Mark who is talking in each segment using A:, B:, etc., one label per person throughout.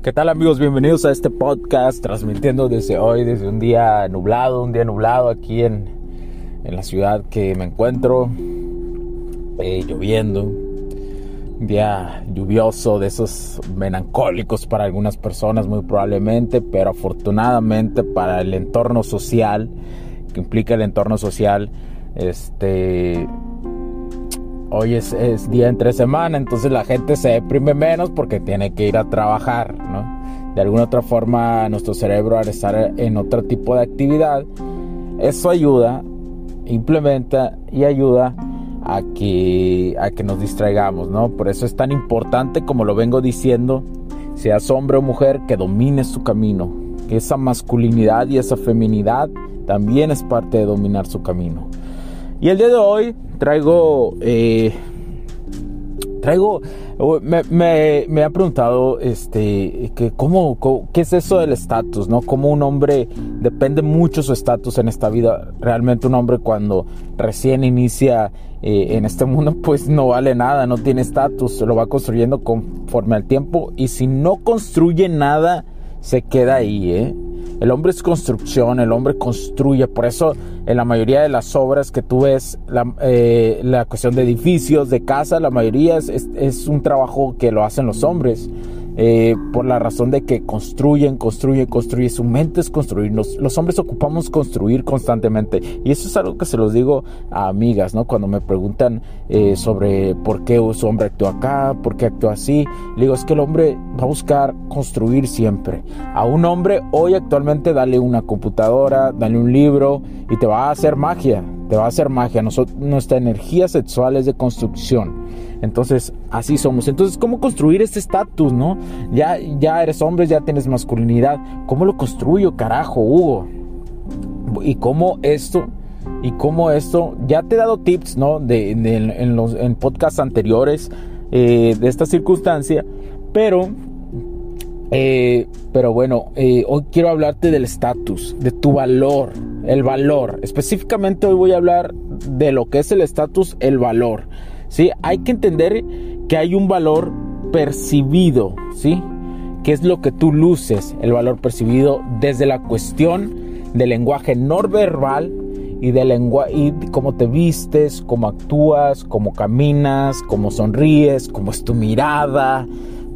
A: ¿Qué tal amigos? Bienvenidos a este podcast transmitiendo desde hoy, desde un día nublado, un día nublado aquí en, en la ciudad que me encuentro, eh, lloviendo, un día lluvioso de esos melancólicos para algunas personas muy probablemente, pero afortunadamente para el entorno social, que implica el entorno social, este hoy es, día entre semana, entonces la gente se deprime menos porque tiene que ir a trabajar, ¿no? De alguna otra forma nuestro cerebro al estar en otro tipo de actividad, eso ayuda, implementa y ayuda a que, a que nos distraigamos, ¿no? Por eso es tan importante, como lo vengo diciendo, seas hombre o mujer, que domines su camino, que esa masculinidad y esa feminidad también es parte de dominar su camino. Y el día de hoy traigo, eh, traigo, me, me, ha preguntado, este, que cómo, qué es eso del estatus, ¿no? Como un hombre depende mucho su estatus en esta vida. Realmente un hombre cuando recién inicia eh, en este mundo, pues no vale nada, no tiene estatus, lo va construyendo conforme al tiempo y si no construye nada, se queda ahí, ¿eh? El hombre es construcción, el hombre construye. Por eso en la mayoría de las obras que tú ves, la, eh, cuestión de edificios, de casa, la mayoría es, es, un trabajo que lo hacen los hombres. Eh, por la razón de que construyen, construyen, construyen, su mente es construir. los hombres ocupamos construir constantemente. Y eso es algo que se los digo a amigas, ¿no? Cuando me preguntan eh, sobre por qué su hombre actúa acá, por qué actúa así, le digo, es que el hombre va a buscar construir siempre. A un hombre hoy actualmente dale una computadora, dale un libro y te va a hacer magia, te va a hacer magia. nuestra energía sexual es de construcción. Entonces, así somos. Entonces, ¿cómo construir este estatus, no? Ya, ya eres hombre, ya tienes masculinidad. ¿Cómo lo construyo, carajo, Hugo? Y cómo esto, y cómo esto, ya te he dado tips, ¿no? De, en los en podcasts anteriores eh, de esta circunstancia, pero eh, pero bueno, eh, hoy quiero hablarte del estatus, de tu valor, el valor. Específicamente hoy voy a hablar de lo que es el estatus, el valor. ¿Sí? Hay que entender que hay un valor percibido, ¿sí? Que es lo que tú luces, el valor percibido desde la cuestión del lenguaje no verbal y de lenguaje y cómo te vistes, cómo actúas, cómo caminas, cómo sonríes, cómo es tu mirada,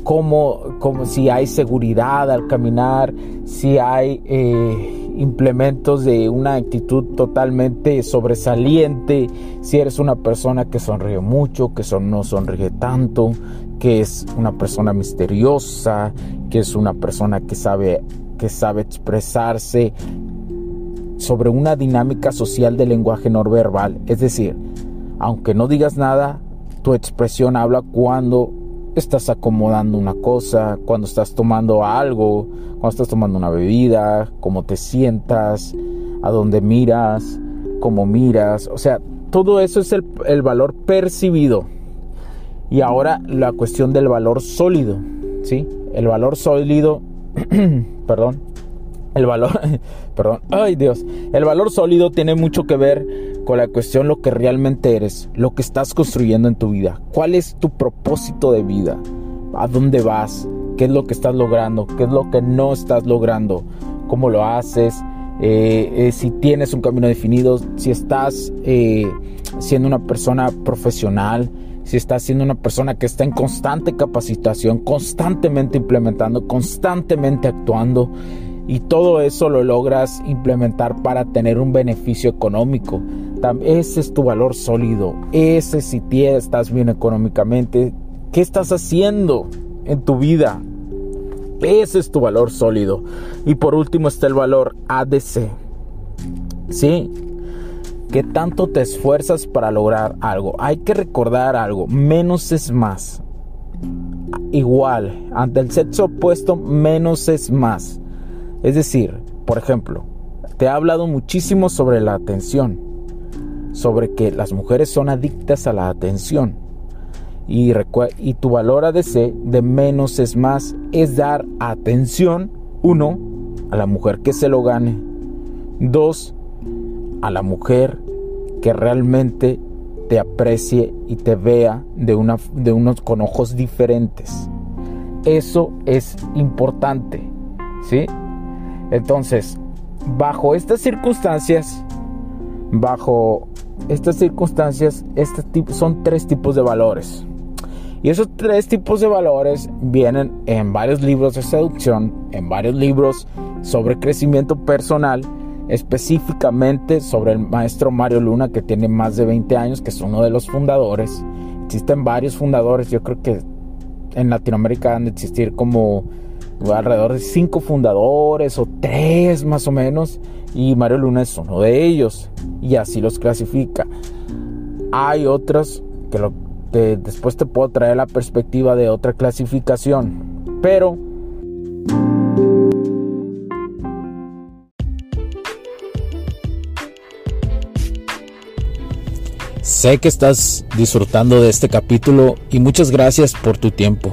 A: cómo, cómo si hay seguridad al caminar, si hay eh, implementos de una actitud totalmente sobresaliente, si eres una persona que sonríe mucho, que no sonríe tanto, que es una persona misteriosa, que es una persona que sabe, que sabe expresarse sobre una dinámica social del lenguaje no verbal, es decir, aunque no digas nada, tu expresión habla cuando estás acomodando una cosa, cuando estás tomando algo, cuando estás tomando una bebida, cómo te sientas, a dónde miras, cómo miras, o sea, todo eso es el, el valor percibido. Y ahora la cuestión del valor sólido, ¿sí? El valor sólido, perdón, el valor, perdón, ay Dios, el valor sólido tiene mucho que ver con la cuestión lo que realmente eres, lo que estás construyendo en tu vida, cuál es tu propósito de vida, a dónde vas, qué es lo que estás logrando, qué es lo que no estás logrando, cómo lo haces, eh, eh, si tienes un camino definido, si estás eh, siendo una persona profesional, si estás siendo una persona que está en constante capacitación, constantemente implementando, constantemente actuando. Y todo eso lo logras implementar para tener un beneficio económico. Ese es tu valor sólido. Ese si estás bien económicamente. ¿Qué estás haciendo en tu vida? Ese es tu valor sólido. Y por último está el valor ADC. ¿Sí? ¿Qué tanto te esfuerzas para lograr algo? Hay que recordar algo. Menos es más. Igual, ante el sexo opuesto, menos es más. Es decir, por ejemplo, te he hablado muchísimo sobre la atención. Sobre que las mujeres son adictas a la atención. Y, y tu valor ADC de menos es más es dar atención, uno, a la mujer que se lo gane, dos, a la mujer que realmente te aprecie y te vea de, una, de unos con ojos diferentes. Eso es importante, ¿sí? Entonces, bajo estas circunstancias, bajo estas circunstancias, este son tres tipos de valores. Y esos tres tipos de valores vienen en varios libros de seducción, en varios libros sobre crecimiento personal, específicamente sobre el maestro Mario Luna, que tiene más de 20 años, que es uno de los fundadores. Existen varios fundadores, yo creo que en Latinoamérica han de existir como alrededor de cinco fundadores o tres más o menos, y Mario Luna es uno de ellos, y así los clasifica. Hay otros que lo después te puedo traer la perspectiva de otra clasificación. Pero Sé que estás disfrutando de este capítulo y muchas gracias por tu tiempo.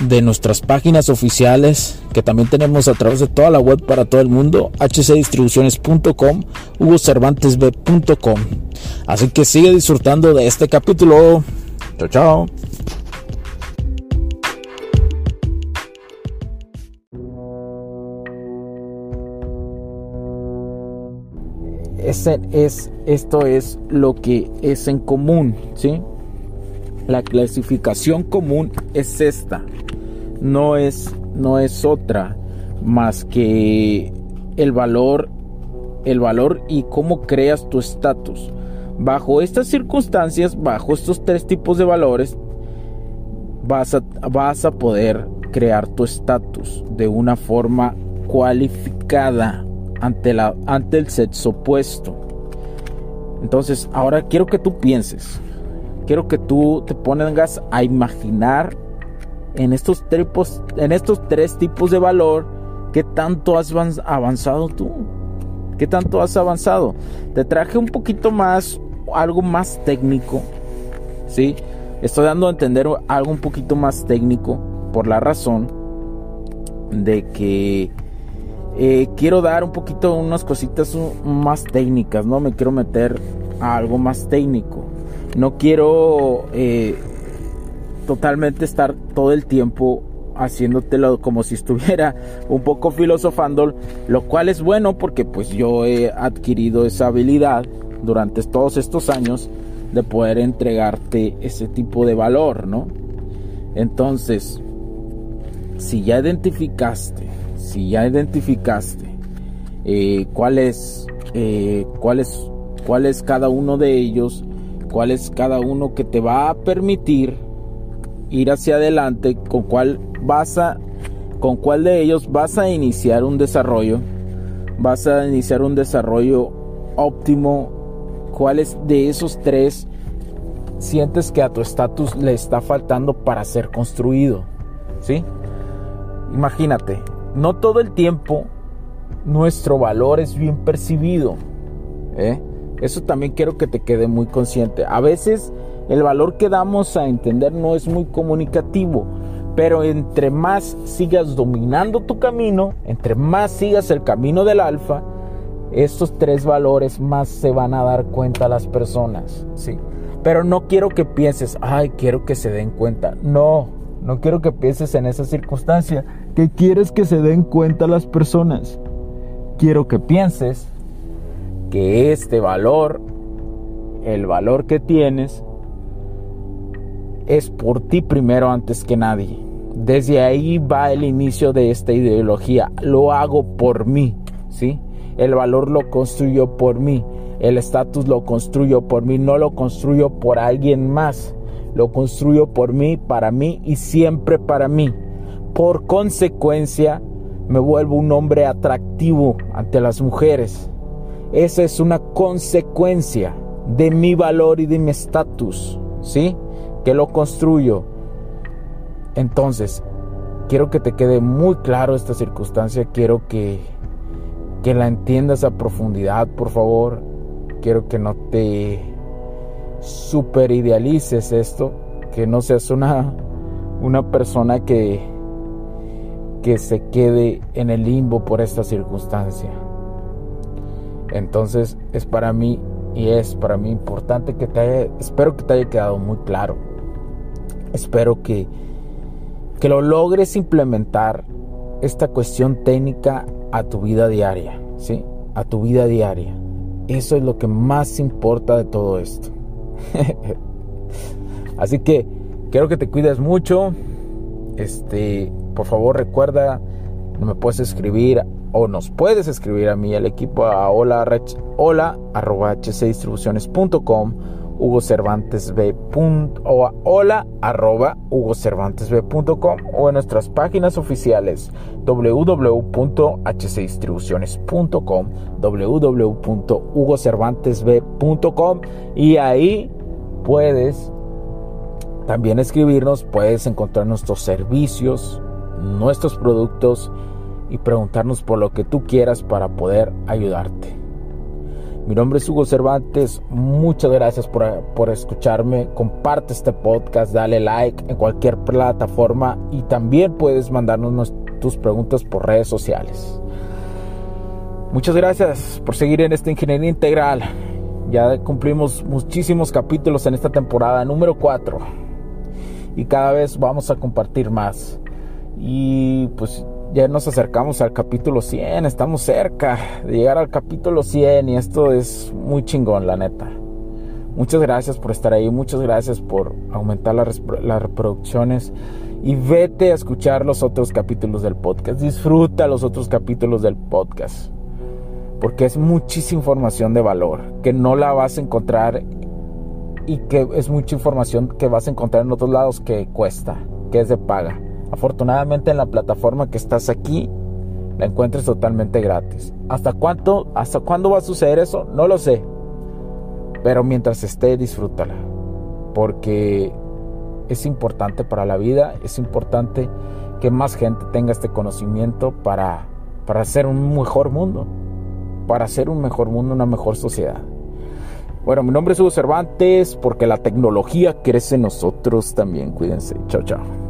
A: de nuestras páginas oficiales que también tenemos a través de toda la web para todo el mundo, hcdistribuciones.com, hugocervantesb.com. Así que sigue disfrutando de este capítulo. Chao, chao. Es, esto es lo que es en común, ¿sí? La clasificación común es esta no es, no es otra más que el valor, el valor y cómo creas tu estatus. Bajo estas circunstancias, bajo estos tres tipos de valores, vas a, vas a poder crear tu estatus de una forma cualificada ante, la, ante el sexo opuesto. Entonces, ahora quiero que tú pienses, quiero que tú te pongas a imaginar en estos, tripos, en estos tres tipos de valor, ¿qué tanto has avanzado tú? ¿Qué tanto has avanzado? Te traje un poquito más, algo más técnico, ¿sí? Estoy dando a entender algo un poquito más técnico por la razón de que eh, quiero dar un poquito unas cositas más técnicas, ¿no? Me quiero meter a algo más técnico. No quiero eh, totalmente estar todo el tiempo haciéndotelo como si estuviera un poco filosofando, lo cual es bueno porque pues yo he adquirido esa habilidad durante todos estos años de poder entregarte ese tipo de valor, ¿no? Entonces, si ya identificaste, si ya identificaste eh, cuál es, eh, cuál es, cuál es cada uno de ellos, cuál es cada uno que te va a permitir ir hacia adelante, con cuál vas a, con cuál de ellos vas a iniciar un desarrollo, vas a iniciar un desarrollo óptimo, cuáles de esos tres sientes que a tu estatus le está faltando para ser construido, ¿sí? Imagínate, no todo el tiempo nuestro valor es bien percibido, ¿eh? Eso también quiero que te quede muy consciente. A veces el valor que damos a entender no es muy comunicativo, pero entre más sigas dominando tu camino, entre más sigas el camino del alfa, estos tres valores más se van a dar cuenta las personas, ¿sí? Pero no quiero que pienses, ay, quiero que se den cuenta. No, No quiero que pienses en esa circunstancia que quieres que se den cuenta las personas. Quiero que pienses que este valor, el valor que tienes, es por ti primero antes que nadie. Desde ahí va el inicio de esta ideología. Lo hago por mí, ¿sí? El valor lo construyo por mí. El estatus lo construyo por mí, no lo construyo por alguien más. Lo construyo por mí, para mí y siempre para mí. Por consecuencia, me vuelvo un hombre atractivo ante las mujeres. Esa es una consecuencia de mi valor y de mi estatus, ¿sí? Que lo construyo. Entonces, quiero que te quede muy claro esta circunstancia, quiero que, que la entiendas a profundidad, por favor quiero que no te super idealices esto, que no seas una, una persona que, que se quede en el limbo por esta circunstancia. Entonces es para mí y es para mí importante que te haya, espero que te haya quedado muy claro. Espero que, que lo logres implementar esta cuestión técnica a tu vida diaria, ¿sí? A tu vida diaria. Eso es lo que más importa de todo esto. Así que quiero que te cuides mucho. Este, por favor, recuerda, me puedes escribir o nos puedes escribir a mí, al equipo, a hola, hola arroba hcdistribuciones.com Hugo Cervantes B. o hola arroba Hugo Cervantes B.com o en nuestras páginas oficiales www.hcdistribuciones.com www.hugocervantesb.com y ahí puedes también escribirnos, puedes encontrar nuestros servicios, nuestros productos y preguntarnos por lo que tú quieras para poder ayudarte. Mi nombre es Hugo Cervantes. Muchas gracias por, escucharme. Comparte este podcast, dale like en cualquier plataforma y también puedes mandarnos tus preguntas por redes sociales. Muchas gracias por seguir en esta ingeniería integral. Ya cumplimos muchísimos capítulos en esta temporada número 4 y cada vez vamos a compartir más. Y pues ya nos acercamos al capítulo 100, estamos cerca de llegar al capítulo 100 y esto es muy chingón, la neta. Muchas gracias por estar ahí, muchas gracias por aumentar las, las reproducciones y vete a escuchar los otros capítulos del podcast. Disfruta los otros capítulos del podcast. Porque es muchísima información de valor que no la vas a encontrar y que es mucha información que vas a encontrar en otros lados que cuesta, que es de paga. Afortunadamente en la plataforma que estás aquí la encuentres totalmente gratis. ¿Hasta cuánto, hasta cuándo va a suceder eso? No lo sé. Pero mientras esté, disfrútala. Porque es importante para la vida, es importante que más gente tenga este conocimiento para, para hacer un mejor mundo, para hacer un mejor mundo, una mejor sociedad. Bueno, mi nombre es Hugo Cervantes, porque la tecnología crece en nosotros también. Cuídense. Chao, chao.